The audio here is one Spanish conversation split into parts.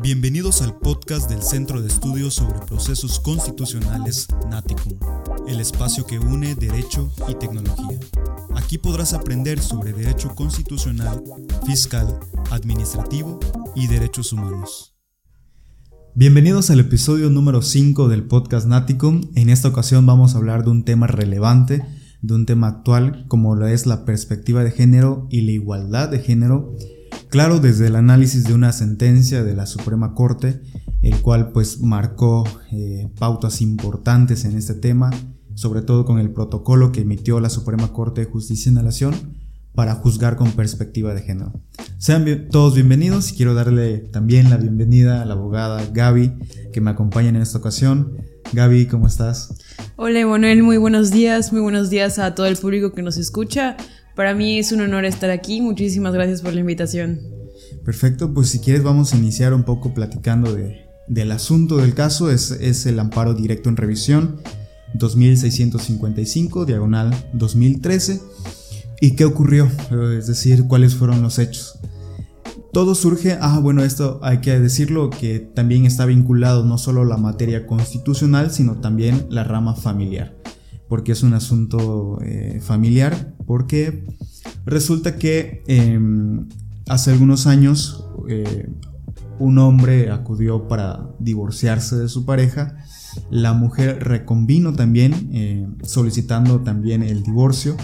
Bienvenidos al podcast del Centro de Estudios sobre Procesos Constitucionales Naticum, el espacio que une derecho y tecnología. Aquí podrás aprender sobre derecho constitucional, fiscal, administrativo y derechos humanos. Bienvenidos al episodio número 5 del podcast Naticum. En esta ocasión vamos a hablar de un tema relevante, de un tema actual como lo es la perspectiva de género y la igualdad de género Claro, desde el análisis de una sentencia de la Suprema Corte, el cual pues marcó eh, pautas importantes en este tema, sobre todo con el protocolo que emitió la Suprema Corte de Justicia en la Nación para juzgar con perspectiva de género. Sean todos bienvenidos y quiero darle también la bienvenida a la abogada Gaby que me acompaña en esta ocasión. Gaby, ¿cómo estás? Hola, Emanuel, muy buenos días, muy buenos días a todo el público que nos escucha. Para mí es un honor estar aquí. Muchísimas gracias por la invitación. Perfecto, pues si quieres vamos a iniciar un poco platicando del asunto del caso. Es, es el amparo directo en revisión 2655, diagonal 2013. ¿Y qué ocurrió? Es decir, cuáles fueron los hechos. Todo surge, ah, bueno, esto hay que decirlo, que también está vinculado no solo la materia constitucional, sino también la rama familiar porque es un asunto eh, familiar, porque resulta que em, hace algunos años eh, un hombre acudió para divorciarse de su pareja, la mujer reconvino también, eh, solicitando también el divorcio,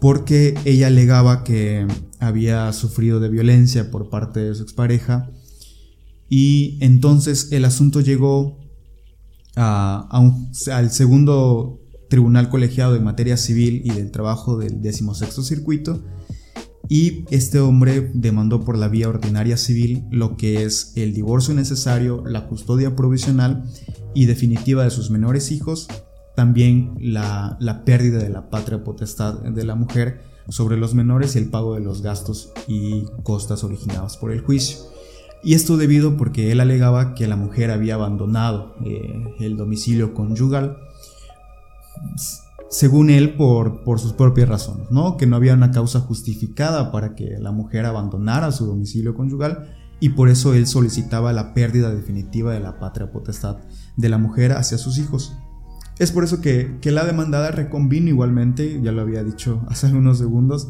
porque ella alegaba que había sufrido de violencia por parte de su expareja, y entonces el asunto llegó al segundo Tribunal Colegiado de Materia Civil y del Trabajo del 16 Circuito, y este hombre demandó por la vía ordinaria civil lo que es el divorcio necesario, la custodia provisional y definitiva de sus menores hijos, también la, la pérdida de la patria potestad de la mujer sobre los menores y el pago de los gastos y costas originados por el juicio. Y esto debido porque él alegaba que la mujer había abandonado eh, el domicilio conyugal según él, por, por sus propias razones, ¿no? Que no había una causa justificada para que la mujer abandonara su domicilio conyugal y por eso él solicitaba la pérdida definitiva de la patria potestad de la mujer hacia sus hijos. Es por eso que, que la demandada reconvino igualmente, ya lo había dicho hace algunos segundos,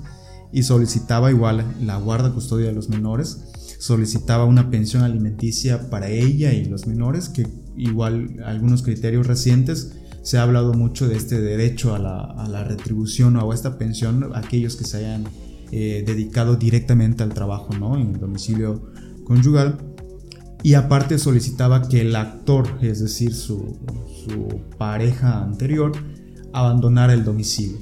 y solicitaba igual la guarda custodia de los menores, solicitaba una pensión alimenticia para ella y los menores, que igual algunos criterios recientes se ha hablado mucho de este derecho a la, retribución o a esta pensión aquellos que se hayan eh, dedicado directamente al trabajo ¿no? en el domicilio conyugal. Y aparte solicitaba que el actor, es decir, su, pareja anterior, abandonara el domicilio.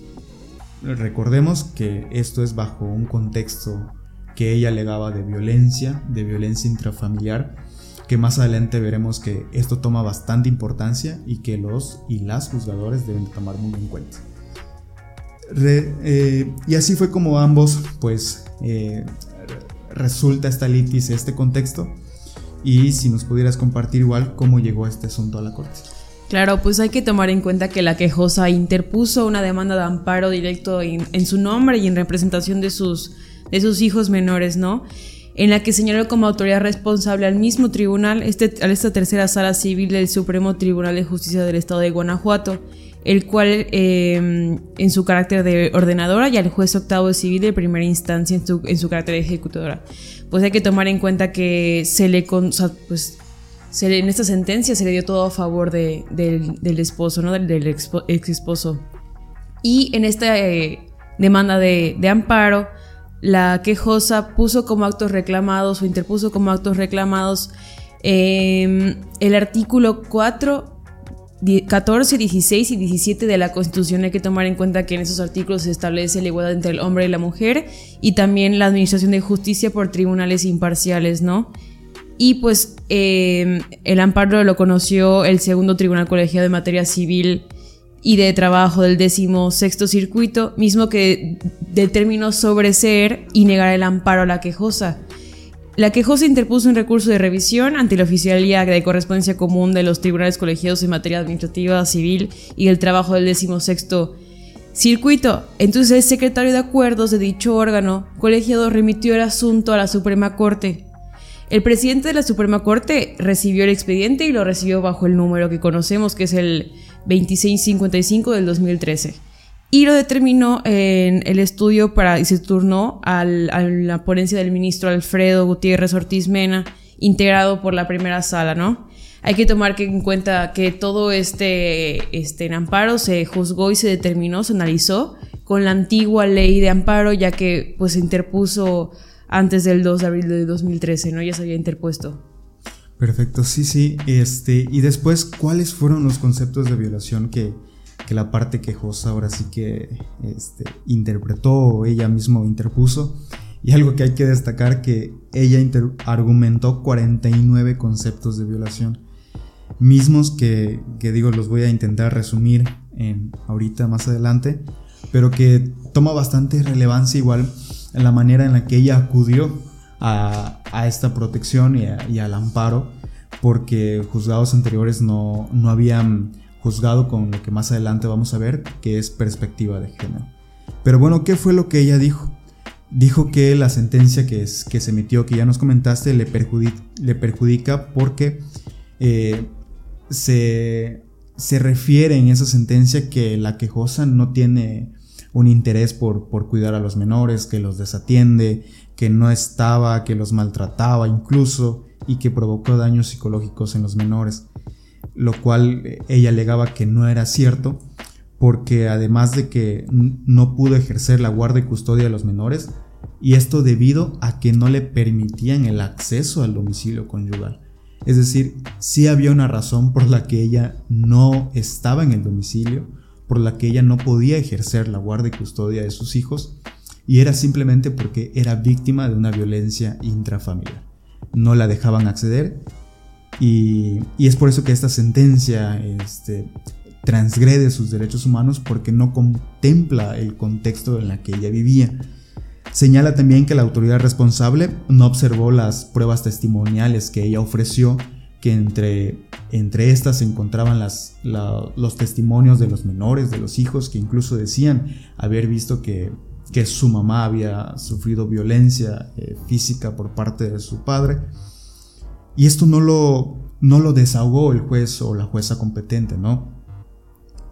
Recordemos que esto es bajo un contexto que ella alegaba de violencia, de violencia intrafamiliar, que más adelante veremos que esto toma bastante importancia y que los y las juzgadores deben tomar muy en cuenta. Eh, y así fue como ambos, pues, eh, resulta esta litis, este contexto. Y si nos pudieras compartir igual cómo llegó este asunto a la corte. Claro, pues hay que tomar en cuenta que la quejosa interpuso una demanda de amparo directo en, en su nombre y en representación de sus, de sus hijos menores, ¿no? En la que señaló como autoridad responsable al mismo tribunal, este, a esta tercera sala civil del Supremo Tribunal de Justicia del Estado de Guanajuato, el cual em, en su carácter de ordenadora y al juez octavo civil de primera instancia en su, en su carácter de ejecutora. Pues hay que tomar en cuenta que se le, pues, en esta sentencia se le dio todo a favor de, del, esposo, ¿no? del, ex, esposo. Y en esta eh, demanda de, de amparo, la quejosa puso como actos reclamados o interpuso como actos reclamados em, el artículo 4, 14, 16 y 17 de la Constitución. Hay que tomar en cuenta que en esos artículos se establece la igualdad entre el hombre y la mujer y también la administración de justicia por tribunales imparciales, ¿no? Y pues em, el amparo lo conoció el segundo tribunal colegiado de materia civil y de trabajo del sexto circuito, mismo que determinó sobreseer y negar el amparo a la quejosa. La quejosa interpuso un recurso de revisión ante la oficialía de correspondencia común de los tribunales colegiados en materia administrativa, civil y el trabajo del sexto circuito. Entonces el secretario de acuerdos de dicho órgano colegiado remitió el asunto a la Suprema Corte. El presidente de la Suprema Corte recibió el expediente y lo recibió bajo el número que conocemos, que es el 2655 del 2013. Y lo determinó en el estudio para, y se turnó a la ponencia del ministro Alfredo Gutiérrez Ortiz Mena, integrado por la primera sala, ¿no? Hay que tomar en cuenta que todo este, este amparo se juzgó y se determinó, se analizó con la antigua ley de amparo, ya que pues se interpuso antes del 2 de abril de 2013, ¿no? Ya se había interpuesto. Perfecto, sí, sí. Este, y después, ¿cuáles fueron los conceptos de violación que, que la parte quejosa ahora sí que este, interpretó o ella mismo interpuso? Y algo que hay que destacar que ella argumentó 49 conceptos de violación, mismos que, que, digo los voy a intentar resumir en, ahorita más adelante, pero que toma bastante relevancia igual en la manera en la que ella acudió a, a esta protección y, al amparo, porque juzgados anteriores no, no habían juzgado con lo que más adelante vamos a ver, que es perspectiva de género. Pero bueno, ¿qué fue lo que ella dijo? Dijo que la sentencia que, es, que se emitió, que ya nos comentaste, le, perjudica, le perjudica porque eh, se, se refiere en esa sentencia que la quejosa no tiene un interés por, por cuidar a los menores, que los desatiende, que no estaba, que los maltrataba incluso y que provocó daños psicológicos en los menores, lo cual ella alegaba que no era cierto porque además de que no pudo ejercer la guardia y custodia de los menores, y esto debido a que no le permitían el acceso al domicilio conyugal. Es decir, sí había una razón por la que ella no estaba en el domicilio, por la que ella no podía ejercer la guardia y custodia de sus hijos, y era simplemente porque era víctima de una violencia intrafamiliar. No la dejaban acceder y, es por eso que esta sentencia este, transgrede sus derechos humanos porque no contempla el contexto en el que ella vivía. Señala también que la autoridad responsable no observó las pruebas testimoniales que ella ofreció que entre, entre estas se encontraban los testimonios de los menores, de los hijos, que incluso decían haber visto que, que su mamá había sufrido violencia eh, física por parte de su padre. Y esto no lo, no lo desahogó el juez o la jueza competente, ¿no?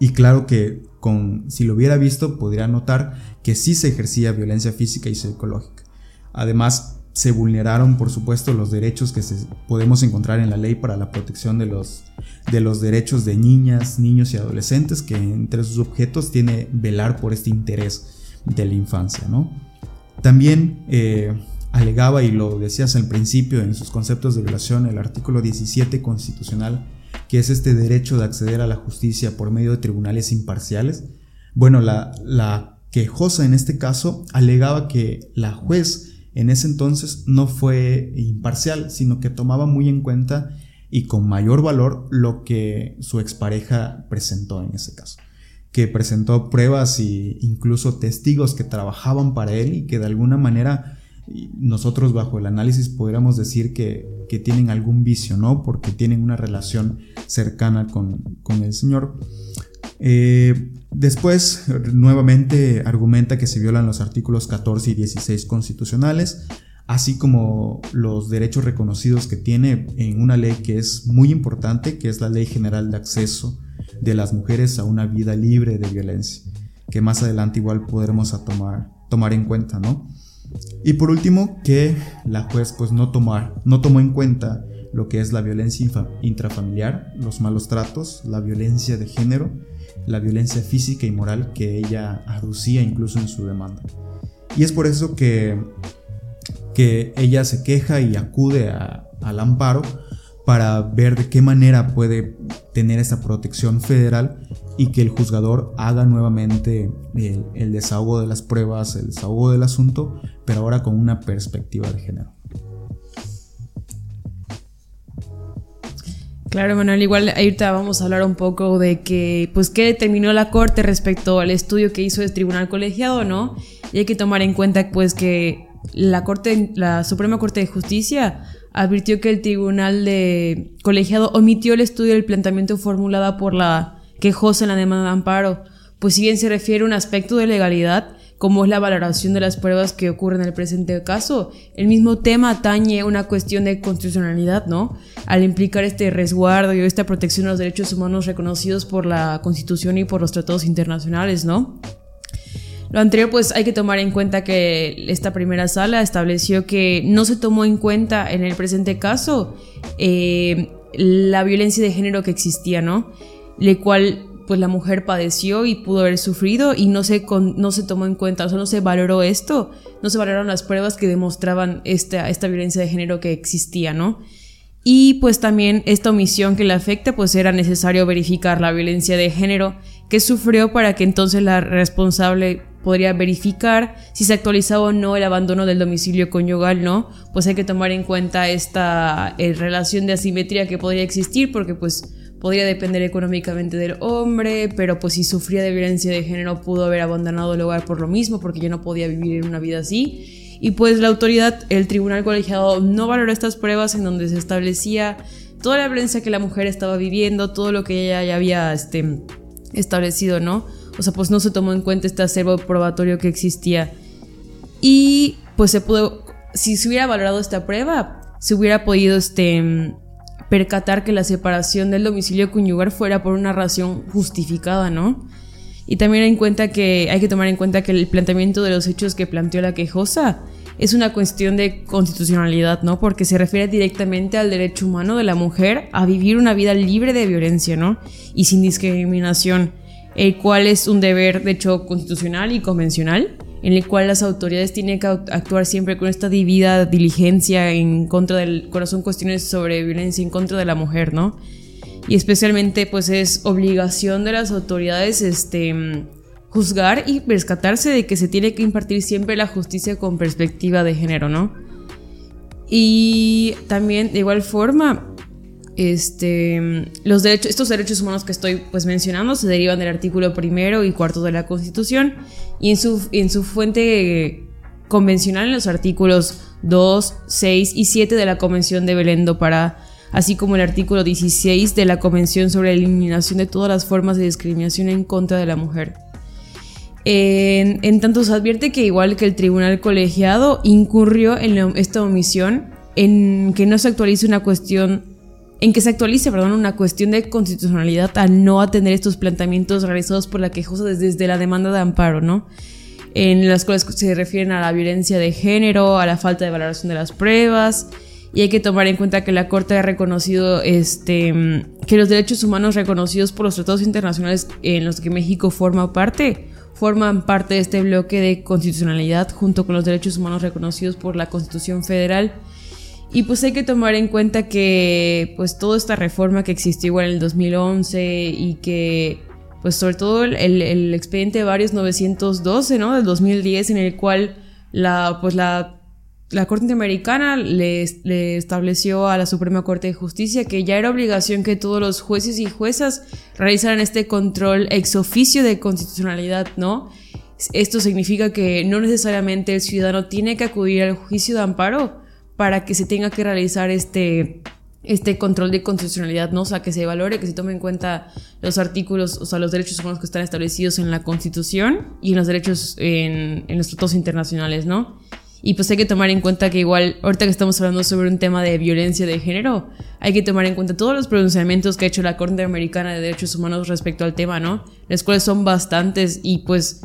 Y claro que con, si lo hubiera visto, podría notar que sí se ejercía violencia física y psicológica. Además, se vulneraron, por supuesto, los derechos que podemos encontrar en la ley para la protección de los, de los derechos de niñas, niños y adolescentes, que entre sus objetos tiene velar por este interés de la infancia. ¿no? También eh, alegaba, y lo decías al principio en sus conceptos de violación, el artículo 17 constitucional, que es este derecho de acceder a la justicia por medio de tribunales imparciales. Bueno, la, la quejosa en este caso alegaba que la juez en ese entonces no fue imparcial, sino que tomaba muy en cuenta y con mayor valor lo que su expareja presentó en ese caso. Que presentó pruebas e incluso testigos que trabajaban para él y que de alguna manera nosotros bajo el análisis podríamos decir que, tienen algún vicio, ¿no? Porque tienen una relación cercana con, con el Señor. Eh, después, nuevamente argumenta que se violan los artículos 14 y 16 constitucionales, así como los derechos reconocidos que tiene en una ley que es muy importante, que es la Ley General de Acceso de las Mujeres a una vida libre de violencia, que más adelante igual podremos tomar, tomar en cuenta, ¿no? Y por último, que la juez pues no, tomar, no tomó en cuenta lo que es la violencia intrafamiliar, los malos tratos, la violencia de género, la violencia física y moral que ella aducía incluso en su demanda. Y es por eso que, que ella se queja y acude al amparo para ver de qué manera puede tener esa protección federal y que el juzgador haga nuevamente el, desahogo de las pruebas, el desahogo del asunto, pero ahora con una perspectiva de género. Claro, Manuel, igual ahorita vamos a hablar un poco de que, pues, qué determinó la Corte respecto al estudio que hizo el Tribunal Colegiado, ¿no? Y hay que tomar en cuenta, pues, que la Corte, la Suprema Corte de Justicia advirtió que el Tribunal de Colegiado omitió el estudio del planteamiento formulado por la quejosa en la demanda de amparo, pues si bien se refiere a un aspecto de legalidad, como es la valoración de las pruebas que ocurren en el presente caso. El mismo tema atañe una cuestión de constitucionalidad, ¿no? Al implicar este resguardo y esta protección de los derechos humanos reconocidos por la Constitución y por los tratados internacionales, ¿no? Lo anterior, pues hay que tomar en cuenta que esta primera sala estableció que no se tomó en cuenta en el presente caso eh, la violencia de género que existía, ¿no? Le cual pues la mujer padeció y pudo haber sufrido y no se, no se tomó en cuenta, o sea, no se valoró esto, no se valoraron las pruebas que demostraban esta, esta violencia de género que existía, ¿no? Y pues también esta omisión que le afecta, pues era necesario verificar la violencia de género que sufrió para que entonces la responsable podría verificar si se actualizaba o no el abandono del domicilio conyugal, ¿no? Pues hay que tomar en cuenta esta eh, relación de asimetría que podría existir porque pues podría depender económicamente del hombre, pero pues si sufría de violencia de género pudo haber abandonado el hogar por lo mismo porque ya no podía vivir en una vida así. Y pues la autoridad, el tribunal colegiado no valoró estas pruebas en donde se establecía toda la violencia que la mujer estaba viviendo, todo lo que ella ya había este, establecido, ¿no? O sea, pues no se tomó en cuenta este acervo probatorio que existía. Y pues se pudo, si se hubiera valorado esta prueba, se hubiera podido este, percatar que la separación del domicilio conyugal fuera por una razón justificada, ¿no? Y también en cuenta que hay que tomar en cuenta que el planteamiento de los hechos que planteó la quejosa es una cuestión de constitucionalidad, ¿no? Porque se refiere directamente al derecho humano de la mujer a vivir una vida libre de violencia, ¿no? Y sin discriminación, el cual es un deber, de hecho, constitucional y convencional en el cual las autoridades tienen que actuar siempre con esta divida diligencia en contra del corazón cuestiones sobre violencia en contra de la mujer, ¿no? Y especialmente pues es obligación de las autoridades este juzgar y rescatarse de que se tiene que impartir siempre la justicia con perspectiva de género, ¿no? Y también de igual forma este, los derechos, estos derechos humanos que estoy pues mencionando se derivan del artículo primero y cuarto de la Constitución y en su, en su fuente convencional en los artículos 2, 6 y 7 de la Convención de Belén do Pará, así como el artículo 16 de la Convención sobre la eliminación de todas las formas de discriminación en contra de la mujer. En, tanto se advierte que igual que el tribunal colegiado incurrió en esta omisión en que no se actualice una cuestión en que se actualice, perdón, una cuestión de constitucionalidad al no atender estos planteamientos realizados por la quejosa desde, la demanda de amparo, ¿no? En las cuales se refieren a la violencia de género, a la falta de valoración de las pruebas, y hay que tomar en cuenta que la Corte ha reconocido este, que los derechos humanos reconocidos por los tratados internacionales en los que México forma parte forman parte de este bloque de constitucionalidad junto con los derechos humanos reconocidos por la Constitución Federal y pues hay que tomar en cuenta que pues toda esta reforma que existió igual en el 2011 y que pues sobre todo el, el expediente de varios 912, ¿no? Del 2010 en el cual la pues la, la Corte Interamericana le, le, estableció a la Suprema Corte de Justicia que ya era obligación que todos los jueces y juezas realizaran este control ex oficio de constitucionalidad, ¿no? Esto significa que no necesariamente el ciudadano tiene que acudir al juicio de amparo, para que se tenga que realizar este, este control de constitucionalidad, ¿no? O sea, que se valore, que se tome en cuenta los artículos, o sea, los derechos humanos que están establecidos en la Constitución y en los derechos en, en los tratados internacionales, ¿no? Y pues hay que tomar en cuenta que igual, ahorita que estamos hablando sobre un tema de violencia de género, hay que tomar en cuenta todos los pronunciamientos que ha hecho la Corte Americana de Derechos Humanos respecto al tema, ¿no? Las cuales son bastantes y pues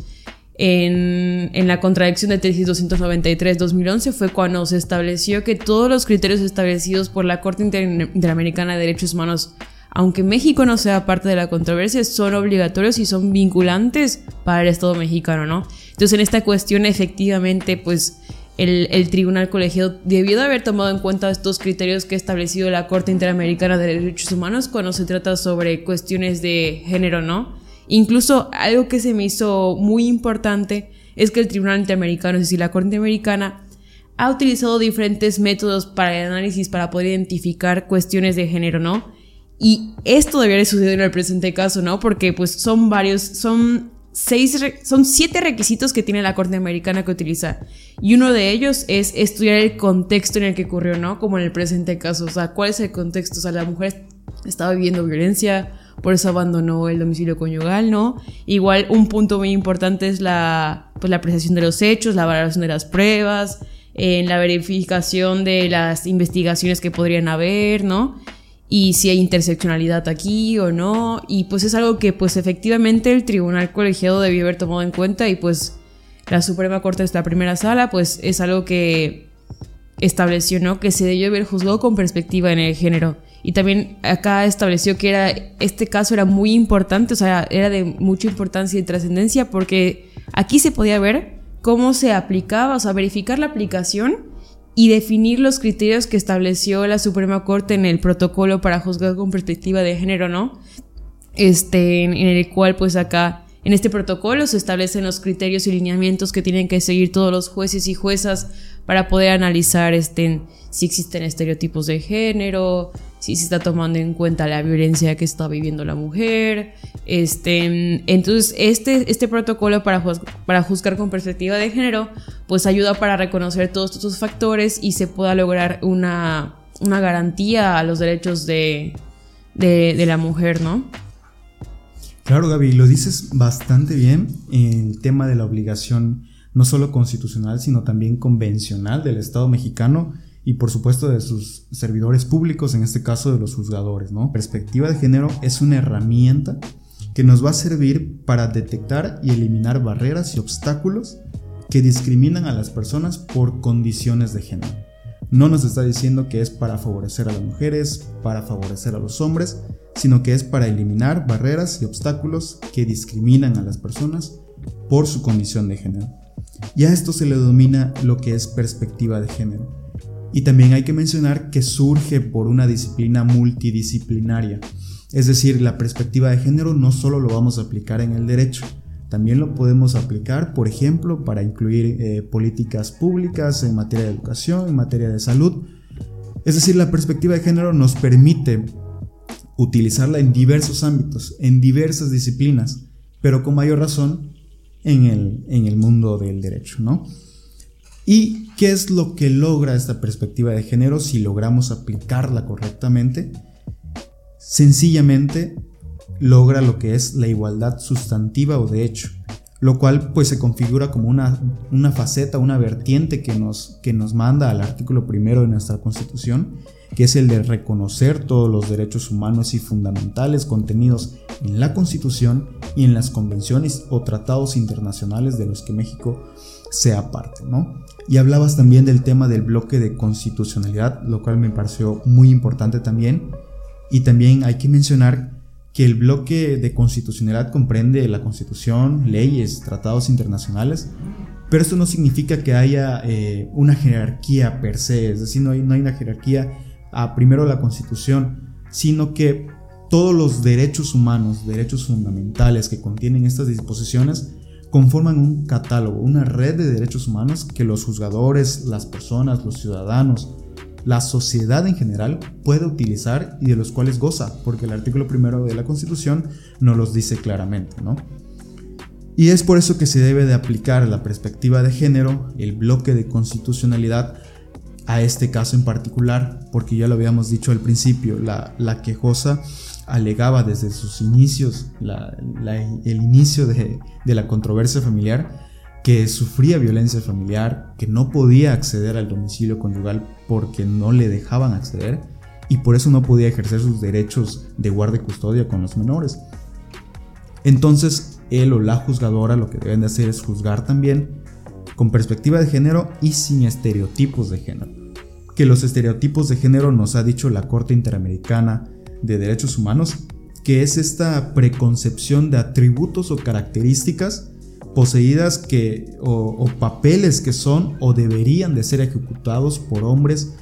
en, en, la contradicción de tesis 293-2011 fue cuando se estableció que todos los criterios establecidos por la Corte Interamericana de Derechos Humanos, aunque México no sea parte de la controversia, son obligatorios y son vinculantes para el Estado mexicano, ¿no? Entonces en esta cuestión efectivamente pues el, el tribunal colegiado debió de haber tomado en cuenta estos criterios que ha establecido la Corte Interamericana de Derechos Humanos cuando se trata sobre cuestiones de género, ¿no? Incluso algo que se me hizo muy importante es que el Tribunal Interamericano, es decir, la Corte Interamericana, ha utilizado diferentes métodos para el análisis para poder identificar cuestiones de género, ¿no? Y esto debería suceder en el presente caso, ¿no? Porque pues son varios, son seis, son siete requisitos que tiene la Corte Americana que utiliza. Y uno de ellos es estudiar el contexto en el que ocurrió, ¿no? Como en el presente caso. O sea, ¿cuál es el contexto? O sea, la mujer estaba viviendo violencia, por eso abandonó el domicilio conyugal, ¿no? Igual un punto muy importante es la pues, la apreciación de los hechos, la valoración de las pruebas, en la verificación de las investigaciones que podrían haber, ¿no? Y si hay interseccionalidad aquí o no. Y pues es algo que pues efectivamente el tribunal colegiado debió haber tomado en cuenta y pues la Suprema Corte de esta primera sala pues es algo que estableció, ¿no? Que se debió haber juzgado con perspectiva en el género. Y también acá estableció que era, este caso era muy importante, o sea, era de mucha importancia y trascendencia porque aquí se podía ver cómo se aplicaba, o sea, verificar la aplicación y definir los criterios que estableció la Suprema Corte en el protocolo para juzgar con perspectiva de género, ¿no? Este, en, el cual pues acá, en este protocolo se establecen los criterios y lineamientos que tienen que seguir todos los jueces y juezas para poder analizar este, si existen estereotipos de género, si se está tomando en cuenta la violencia que está viviendo la mujer. Este, entonces, este, este protocolo para, para juzgar con perspectiva de género, pues ayuda para reconocer todos estos factores y se pueda lograr una, una garantía a los derechos de, de, la mujer, ¿no? Claro, Gaby, lo dices bastante bien en el tema de la obligación no solo constitucional, sino también convencional del Estado mexicano y por supuesto de sus servidores públicos, en este caso de los juzgadores, ¿no? Perspectiva de género es una herramienta que nos va a servir para detectar y eliminar barreras y obstáculos que discriminan a las personas por condiciones de género. No nos está diciendo que es para favorecer a las mujeres, para favorecer a los hombres, sino que es para eliminar barreras y obstáculos que discriminan a las personas por su condición de género. Y a esto se le denomina lo que es perspectiva de género y también hay que mencionar que surge por una disciplina multidisciplinaria. Es decir, la perspectiva de género no solo lo vamos a aplicar en el derecho, también lo podemos aplicar, por ejemplo, para incluir eh, políticas públicas en materia de educación, en materia de salud. Es decir, la perspectiva de género nos permite utilizarla en diversos ámbitos, en diversas disciplinas, pero con mayor razón en el, en el mundo del derecho, ¿no? ¿Y qué es lo que logra esta perspectiva de género si logramos aplicarla correctamente? Sencillamente logra lo que es la igualdad sustantiva o de hecho, lo cual pues se configura como una, una faceta, una vertiente que nos, que nos manda al artículo primero de nuestra constitución, que es el de reconocer todos los derechos humanos y fundamentales contenidos en la constitución y en las convenciones o tratados internacionales de los que México sea parte, ¿no? Y hablabas también del tema del bloque de constitucionalidad, lo cual me pareció muy importante también. Y también hay que mencionar que el bloque de constitucionalidad comprende la constitución, leyes, tratados internacionales, pero esto no significa que haya eh, una jerarquía per se, es decir, no hay, no hay una jerarquía a primero la constitución, sino que todos los derechos humanos, derechos fundamentales que contienen estas disposiciones, conforman un catálogo, una red de derechos humanos que los juzgadores, las personas, los ciudadanos, la sociedad en general puede utilizar y de los cuales goza, porque el artículo primero de la Constitución nos los dice claramente, ¿no? Y es por eso que se debe de aplicar la perspectiva de género, el bloque de constitucionalidad, a este caso en particular, porque ya lo habíamos dicho al principio, la, la quejosa alegaba desde sus inicios, el inicio de, la controversia familiar, que sufría violencia familiar, que no podía acceder al domicilio conyugal porque no le dejaban acceder y por eso no podía ejercer sus derechos de guardia y custodia con los menores. Entonces, él o la juzgadora lo que deben de hacer es juzgar también con perspectiva de género y sin estereotipos de género. Que los estereotipos de género nos ha dicho la Corte Interamericana de Derechos Humanos, que es esta preconcepción de atributos o características poseídas que, o, papeles que son o deberían de ser ejecutados por hombres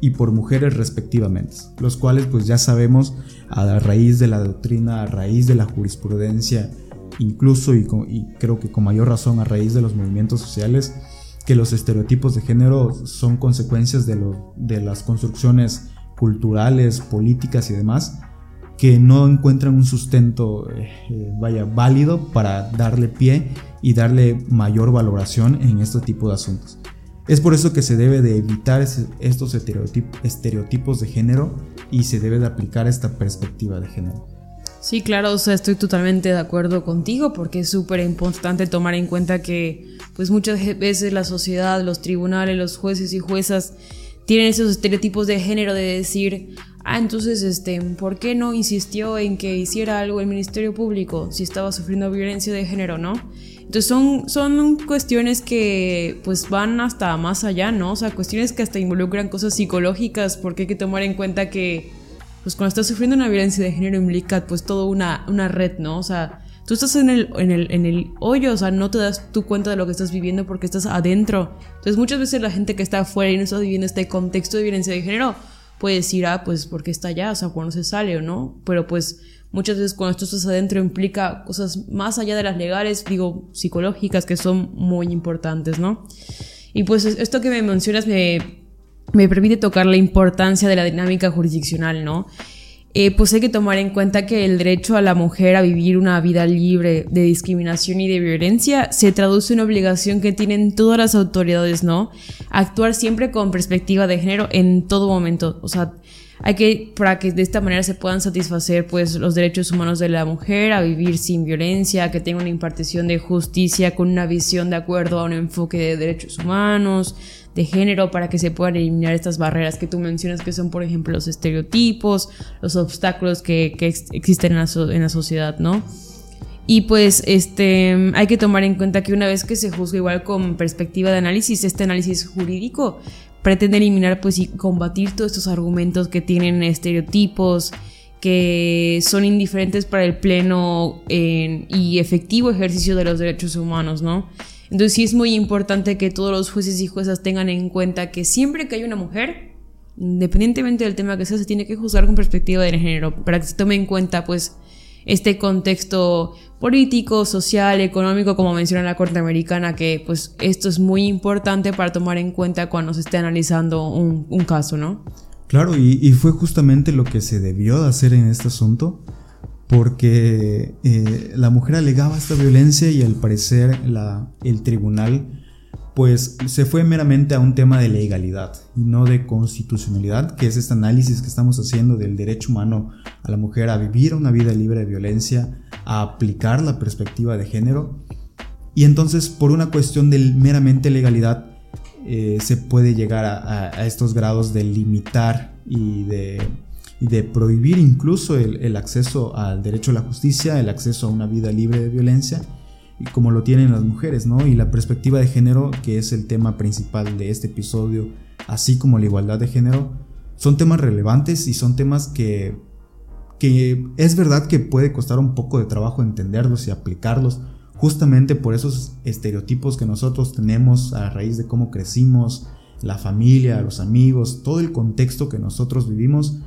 y por mujeres respectivamente, los cuales pues ya sabemos a raíz de la doctrina, a raíz de la jurisprudencia, incluso y, creo que con mayor razón a raíz de los movimientos sociales, que los estereotipos de género son consecuencias de, de las construcciones culturales, políticas y demás, que no encuentran un sustento, eh, eh, vaya, válido para darle pie y darle mayor valoración en este tipo de asuntos. Es por eso que se debe de evitar estos estereotipos de género y se debe de aplicar esta perspectiva de género. Sí, claro, o estoy totalmente de acuerdo contigo porque es súper importante tomar en cuenta que pues muchas veces la sociedad, los tribunales, los jueces y juezas tienen esos estereotipos de género de decir, ah, entonces, este, ¿por qué no insistió en que hiciera algo el Ministerio Público si estaba sufriendo violencia de género, no? Entonces son, son cuestiones que pues van hasta más allá, ¿no? O sea, cuestiones que hasta involucran cosas psicológicas porque hay que tomar en cuenta que pues cuando estás sufriendo una violencia de género implica pues toda una, una red, ¿no? O sea, tú estás en el, en, el, en el hoyo, o sea, no te das tu cuenta de lo que estás viviendo porque estás adentro. Entonces muchas veces la gente que está afuera y no está viviendo este contexto de violencia de género puede decir, ah, pues porque está allá, o sea, cuando se sale o no, pero pues muchas veces cuando tú estás adentro implica cosas más allá de las legales, digo, psicológicas, que son muy importantes, ¿no? Y pues esto que me mencionas me me permite tocar la importancia de la dinámica jurisdiccional, ¿no? Eh, pues hay que tomar en cuenta que el derecho a la mujer a vivir una vida libre de discriminación y de violencia se traduce en obligación que tienen todas las autoridades, ¿no? Actuar siempre con perspectiva de género en todo momento. O sea, hay que, para que de esta manera se puedan satisfacer pues los derechos humanos de la mujer a vivir sin violencia, que tenga una impartición de justicia con una visión de acuerdo a un enfoque de derechos humanos, de género para que se puedan eliminar estas barreras que tú mencionas que son por ejemplo los estereotipos, los obstáculos que, existen en la, en la sociedad, ¿no? Y pues este, hay que tomar en cuenta que una vez que se juzga igual con perspectiva de análisis, este análisis jurídico pretende eliminar pues y combatir todos estos argumentos que tienen estereotipos, que son indiferentes para el pleno y efectivo ejercicio de los derechos humanos, ¿no? Entonces sí es muy importante que todos los jueces y juezas tengan en cuenta que siempre que hay una mujer, independientemente del tema que sea, se tiene que juzgar con perspectiva de género, para que se tome en cuenta pues este contexto político, social, económico, como menciona la Corte Americana, que pues esto es muy importante para tomar en cuenta cuando se esté analizando un, caso, ¿no? Claro, y, y, fue justamente lo que se debió de hacer en este asunto porque eh, la mujer alegaba esta violencia y al parecer el tribunal pues se fue meramente a un tema de legalidad y no de constitucionalidad, que es este análisis que estamos haciendo del derecho humano a la mujer a vivir una vida libre de violencia, a aplicar la perspectiva de género. Y entonces por una cuestión de meramente legalidad eh, se puede llegar a estos grados de limitar y de de prohibir incluso el, acceso al derecho a la justicia, el acceso a una vida libre de violencia, y como lo tienen las mujeres, ¿no? Y la perspectiva de género, que es el tema principal de este episodio, así como la igualdad de género, son temas relevantes y son temas que, que es verdad que puede costar un poco de trabajo entenderlos y aplicarlos, justamente por esos estereotipos que nosotros tenemos a raíz de cómo crecimos, la familia, los amigos, todo el contexto que nosotros vivimos,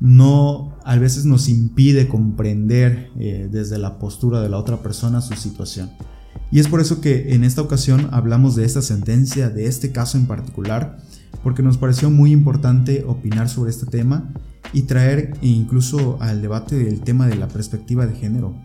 no a veces nos impide comprender eh, desde la postura de la otra persona su situación. Y es por eso que en esta ocasión hablamos de esta sentencia, de este caso en particular, porque nos pareció muy importante opinar sobre este tema y traer incluso al debate el tema de la perspectiva de género,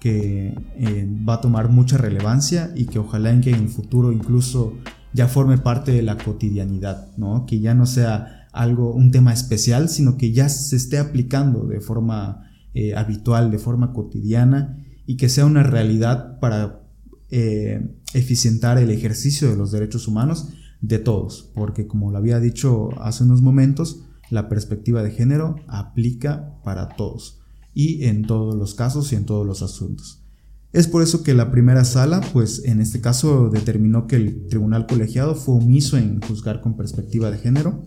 que eh, va a tomar mucha relevancia y que ojalá en que en el futuro incluso ya forme parte de la cotidianidad, ¿no? que ya no sea algo, un tema especial, sino que ya se esté aplicando de forma eh, habitual, de forma cotidiana y que sea una realidad para eh, eficientar el ejercicio de los derechos humanos de todos, porque como lo había dicho hace unos momentos, la perspectiva de género aplica para todos y en todos los casos y en todos los asuntos. Es por eso que la primera sala, pues en este caso determinó que el tribunal colegiado fue omiso en juzgar con perspectiva de género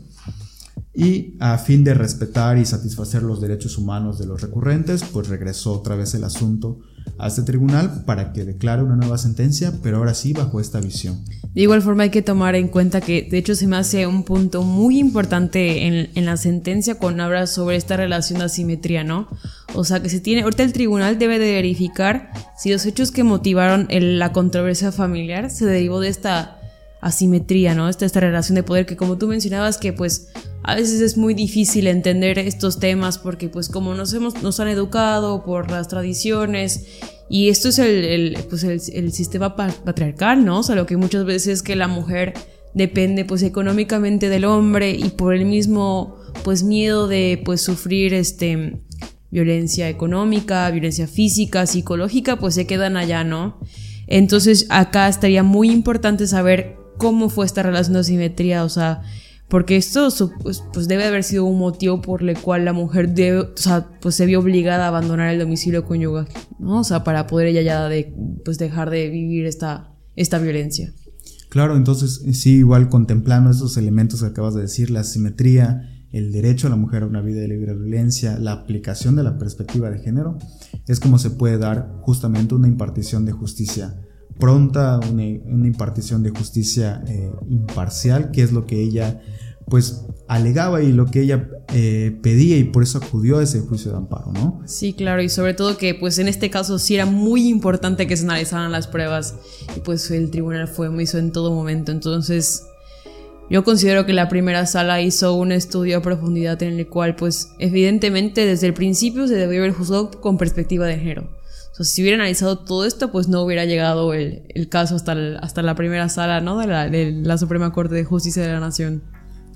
y a fin de respetar y satisfacer los derechos humanos de los recurrentes, pues regresó otra vez el asunto a este tribunal para que declare una nueva sentencia, pero ahora sí bajo esta visión. De igual forma hay que tomar en cuenta que de hecho se me hace un punto muy importante en, la sentencia cuando habla sobre esta relación de asimetría, ¿no? O sea que se tiene, ahorita el tribunal debe de verificar si los hechos que motivaron la controversia familiar se derivó de esta asimetría, ¿no? Esta, esta relación de poder que como tú mencionabas que pues a veces es muy difícil entender estos temas porque pues como nos, hemos, nos han educado por las tradiciones y esto es el, pues el, sistema patriarcal, ¿no? O sea, lo que muchas veces es que la mujer depende pues económicamente del hombre y por el mismo pues miedo de pues sufrir este violencia económica, violencia física, psicológica, pues se quedan allá, ¿no? Entonces acá estaría muy importante saber cómo fue esta relación de asimetría, o sea, porque esto pues, pues, debe haber sido un motivo por el cual la mujer debe, o sea, pues se vio obligada a abandonar el domicilio conyugal, ¿no? O sea, para poder ella ya de, pues dejar de vivir esta, esta violencia. Claro, entonces sí, igual contemplando esos elementos que acabas de decir, la asimetría, el derecho a la mujer a una vida de libre violencia, la aplicación de la perspectiva de género, es como se puede dar justamente una impartición de justicia pronta, una, impartición de justicia eh, imparcial, que es lo que ella pues alegaba y lo que ella eh, pedía y por eso acudió a ese juicio de amparo, ¿no? Sí, claro, y sobre todo que pues en este caso sí era muy importante que se analizaran las pruebas y pues el tribunal fue hizo en todo momento, entonces yo considero que la primera sala hizo un estudio a profundidad en el cual pues evidentemente desde el principio se debió haber juzgado con perspectiva de género si hubiera analizado todo esto, pues no hubiera llegado el, caso hasta, hasta la primera sala, ¿no? De la, Suprema Corte de Justicia de la Nación.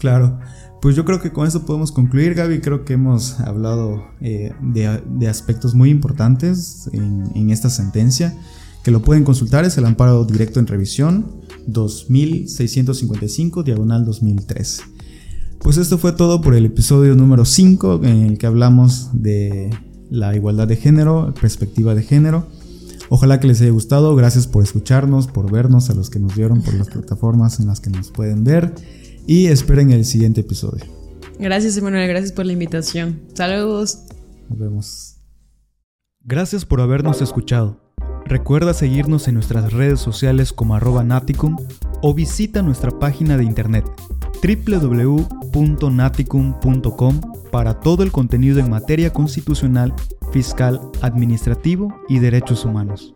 Claro. Pues yo creo que con eso podemos concluir, Gaby. Creo que hemos hablado eh, de, aspectos muy importantes en, esta sentencia. Que lo pueden consultar, es el amparo directo en revisión 2655, diagonal 2003. Pues esto fue todo por el episodio número 5 en el que hablamos de la igualdad de género, perspectiva de género. Ojalá que les haya gustado, gracias por escucharnos, por vernos, a los que nos vieron por las plataformas en las que nos pueden ver y esperen el siguiente episodio. Gracias Emanuel, gracias por la invitación. Saludos. Nos vemos. Gracias por habernos escuchado. Recuerda seguirnos en nuestras redes sociales como arroba naticum o visita nuestra página de internet www.naticum.com para todo el contenido en materia constitucional, fiscal, administrativo y derechos humanos.